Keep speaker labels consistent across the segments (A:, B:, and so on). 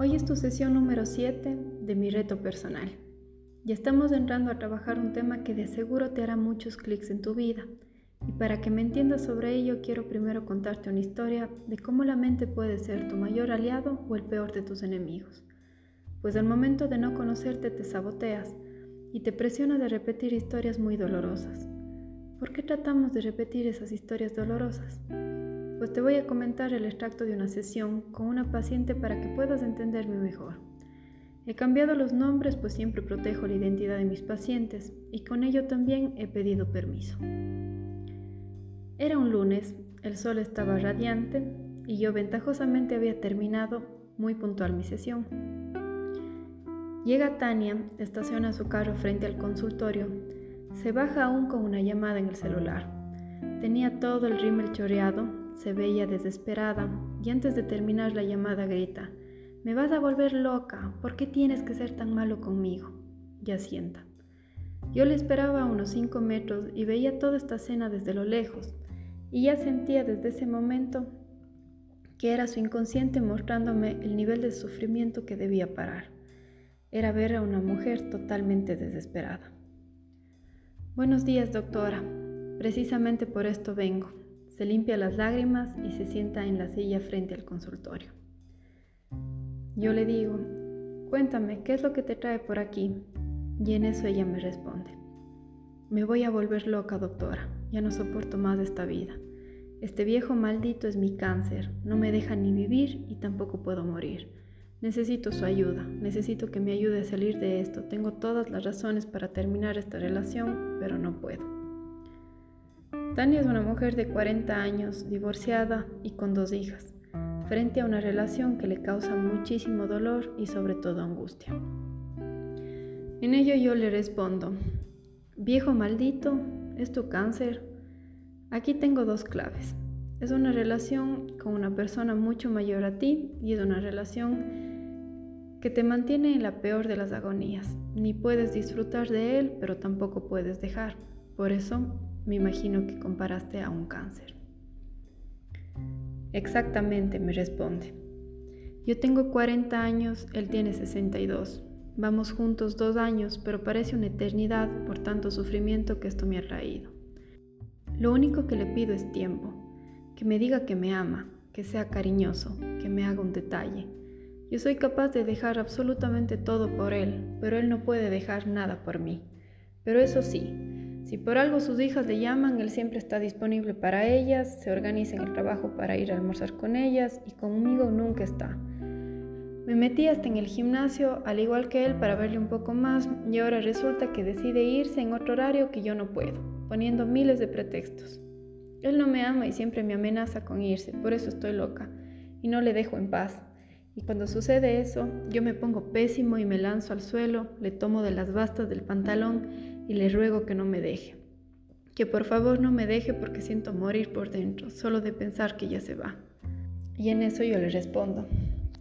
A: Hoy es tu sesión número 7 de mi reto personal. Ya estamos entrando a trabajar un tema que de seguro te hará muchos clics en tu vida. Y para que me entiendas sobre ello, quiero primero contarte una historia de cómo la mente puede ser tu mayor aliado o el peor de tus enemigos. Pues al momento de no conocerte te saboteas y te presiona de repetir historias muy dolorosas. ¿Por qué tratamos de repetir esas historias dolorosas? Pues te voy a comentar el extracto de una sesión con una paciente para que puedas entenderme mejor. He cambiado los nombres pues siempre protejo la identidad de mis pacientes y con ello también he pedido permiso. Era un lunes, el sol estaba radiante y yo ventajosamente había terminado muy puntual mi sesión. Llega Tania, estaciona su carro frente al consultorio, se baja aún con una llamada en el celular. Tenía todo el rímel choreado, se veía desesperada y antes de terminar la llamada grita, me vas a volver loca, ¿por qué tienes que ser tan malo conmigo? Ya sienta. Yo le esperaba a unos cinco metros y veía toda esta escena desde lo lejos, y ya sentía desde ese momento que era su inconsciente mostrándome el nivel de sufrimiento que debía parar. Era ver a una mujer totalmente desesperada. Buenos días, doctora. Precisamente por esto vengo. Se limpia las lágrimas y se sienta en la silla frente al consultorio. Yo le digo, cuéntame, ¿qué es lo que te trae por aquí? Y en eso ella me responde, me voy a volver loca, doctora. Ya no soporto más esta vida. Este viejo maldito es mi cáncer. No me deja ni vivir y tampoco puedo morir. Necesito su ayuda. Necesito que me ayude a salir de esto. Tengo todas las razones para terminar esta relación, pero no puedo. Tania es una mujer de 40 años, divorciada y con dos hijas, frente a una relación que le causa muchísimo dolor y sobre todo angustia. En ello yo le respondo, viejo maldito, ¿Es tu cáncer? Aquí tengo dos claves. Es una relación con una persona mucho mayor a ti y es una relación que te mantiene en la peor de las agonías. Ni puedes disfrutar de él, pero tampoco puedes dejar. Por eso me imagino que comparaste a un cáncer. Exactamente, me responde. Yo tengo 40 años, él tiene 62. Vamos juntos dos años, pero parece una eternidad por tanto sufrimiento que esto me ha traído. Lo único que le pido es tiempo, que me diga que me ama, que sea cariñoso, que me haga un detalle. Yo soy capaz de dejar absolutamente todo por él, pero él no puede dejar nada por mí. Pero eso sí, si por algo sus hijas le llaman, él siempre está disponible para ellas, se organiza en el trabajo para ir a almorzar con ellas y conmigo nunca está. Me metí hasta en el gimnasio, al igual que él, para verle un poco más y ahora resulta que decide irse en otro horario que yo no puedo, poniendo miles de pretextos. Él no me ama y siempre me amenaza con irse, por eso estoy loca y no le dejo en paz. Y cuando sucede eso, yo me pongo pésimo y me lanzo al suelo, le tomo de las bastas del pantalón y le ruego que no me deje. Que por favor no me deje porque siento morir por dentro, solo de pensar que ya se va. Y en eso yo le respondo,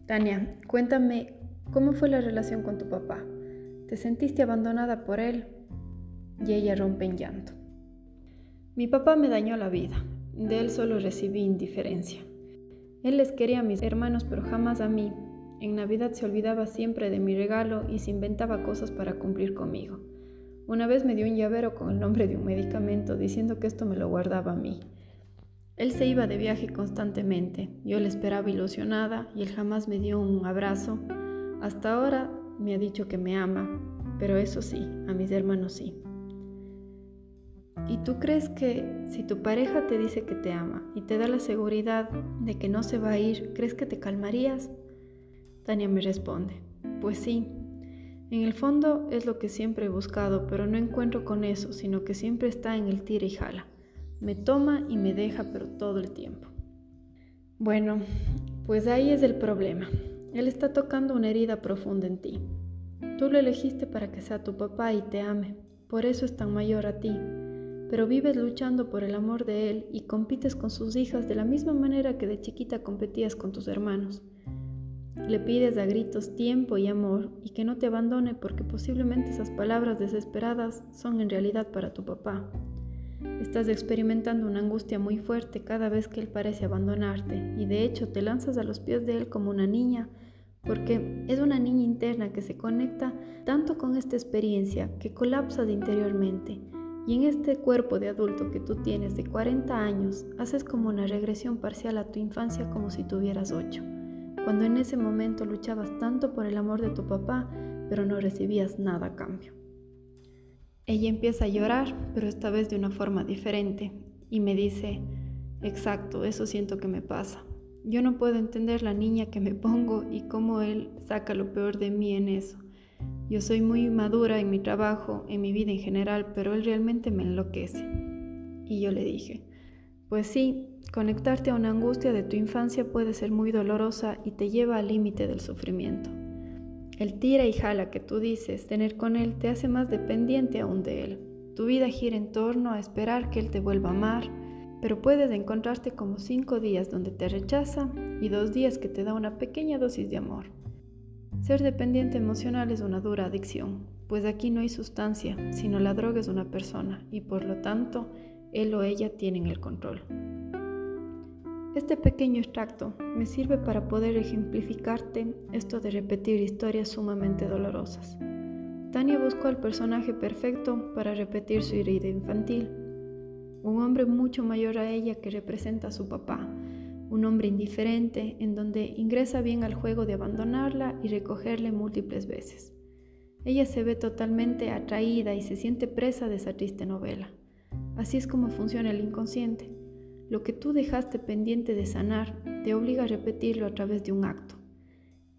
A: Tania, cuéntame, ¿cómo fue la relación con tu papá? ¿Te sentiste abandonada por él? Y ella rompe en llanto. Mi papá me dañó la vida. De él solo recibí indiferencia. Él les quería a mis hermanos, pero jamás a mí. En Navidad se olvidaba siempre de mi regalo y se inventaba cosas para cumplir conmigo. Una vez me dio un llavero con el nombre de un medicamento diciendo que esto me lo guardaba a mí. Él se iba de viaje constantemente. Yo le esperaba ilusionada y él jamás me dio un abrazo. Hasta ahora me ha dicho que me ama, pero eso sí, a mis hermanos sí. ¿Y tú crees que si tu pareja te dice que te ama y te da la seguridad de que no se va a ir, crees que te calmarías? Tania me responde, pues sí. En el fondo es lo que siempre he buscado, pero no encuentro con eso, sino que siempre está en el tira y jala. Me toma y me deja, pero todo el tiempo. Bueno, pues ahí es el problema. Él está tocando una herida profunda en ti. Tú lo elegiste para que sea tu papá y te ame. Por eso es tan mayor a ti. Pero vives luchando por el amor de él y compites con sus hijas de la misma manera que de chiquita competías con tus hermanos. Le pides a gritos tiempo y amor y que no te abandone porque posiblemente esas palabras desesperadas son en realidad para tu papá. Estás experimentando una angustia muy fuerte cada vez que Él parece abandonarte y de hecho te lanzas a los pies de Él como una niña porque es una niña interna que se conecta tanto con esta experiencia que colapsa de interiormente. Y en este cuerpo de adulto que tú tienes de 40 años, haces como una regresión parcial a tu infancia como si tuvieras 8, cuando en ese momento luchabas tanto por el amor de tu papá, pero no recibías nada a cambio. Ella empieza a llorar, pero esta vez de una forma diferente, y me dice, exacto, eso siento que me pasa. Yo no puedo entender la niña que me pongo y cómo él saca lo peor de mí en eso. Yo soy muy madura en mi trabajo, en mi vida en general, pero él realmente me enloquece. Y yo le dije, pues sí, conectarte a una angustia de tu infancia puede ser muy dolorosa y te lleva al límite del sufrimiento. El tira y jala que tú dices tener con él te hace más dependiente aún de él. Tu vida gira en torno a esperar que él te vuelva a amar, pero puedes encontrarte como cinco días donde te rechaza y dos días que te da una pequeña dosis de amor. Ser dependiente emocional es una dura adicción, pues aquí no hay sustancia, sino la droga es una persona y por lo tanto él o ella tienen el control. Este pequeño extracto me sirve para poder ejemplificarte esto de repetir historias sumamente dolorosas. Tania buscó al personaje perfecto para repetir su herida infantil un hombre mucho mayor a ella que representa a su papá, un hombre indiferente en donde ingresa bien al juego de abandonarla y recogerle múltiples veces. Ella se ve totalmente atraída y se siente presa de esa triste novela. Así es como funciona el inconsciente. Lo que tú dejaste pendiente de sanar te obliga a repetirlo a través de un acto.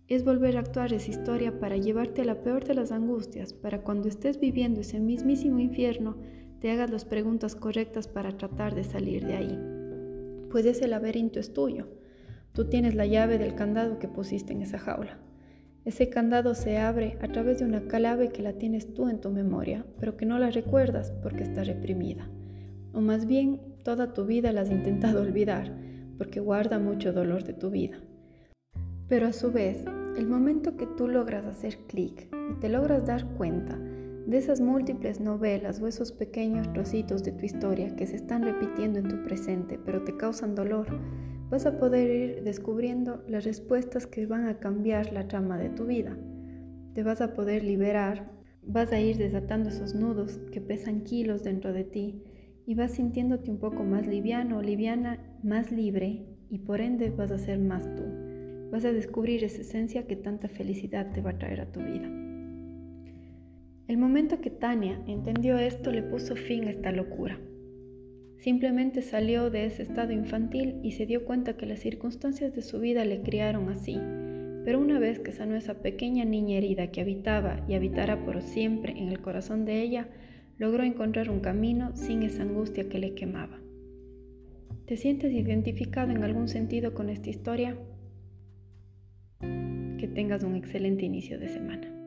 A: Es volver a actuar esa historia para llevarte a la peor de las angustias, para cuando estés viviendo ese mismísimo infierno, te hagas las preguntas correctas para tratar de salir de ahí. Pues ese laberinto es tuyo. Tú tienes la llave del candado que pusiste en esa jaula. Ese candado se abre a través de una clave que la tienes tú en tu memoria, pero que no la recuerdas porque está reprimida. O más bien, toda tu vida la has intentado olvidar porque guarda mucho dolor de tu vida. Pero a su vez, el momento que tú logras hacer clic y te logras dar cuenta de esas múltiples novelas o esos pequeños trocitos de tu historia que se están repitiendo en tu presente, pero te causan dolor, vas a poder ir descubriendo las respuestas que van a cambiar la trama de tu vida. Te vas a poder liberar, vas a ir desatando esos nudos que pesan kilos dentro de ti y vas sintiéndote un poco más liviano liviana, más libre y por ende vas a ser más tú. Vas a descubrir esa esencia que tanta felicidad te va a traer a tu vida. El momento que Tania entendió esto le puso fin a esta locura. Simplemente salió de ese estado infantil y se dio cuenta que las circunstancias de su vida le criaron así. Pero una vez que sanó esa pequeña niña herida que habitaba y habitará por siempre en el corazón de ella, logró encontrar un camino sin esa angustia que le quemaba. ¿Te sientes identificado en algún sentido con esta historia? Que tengas un excelente inicio de semana.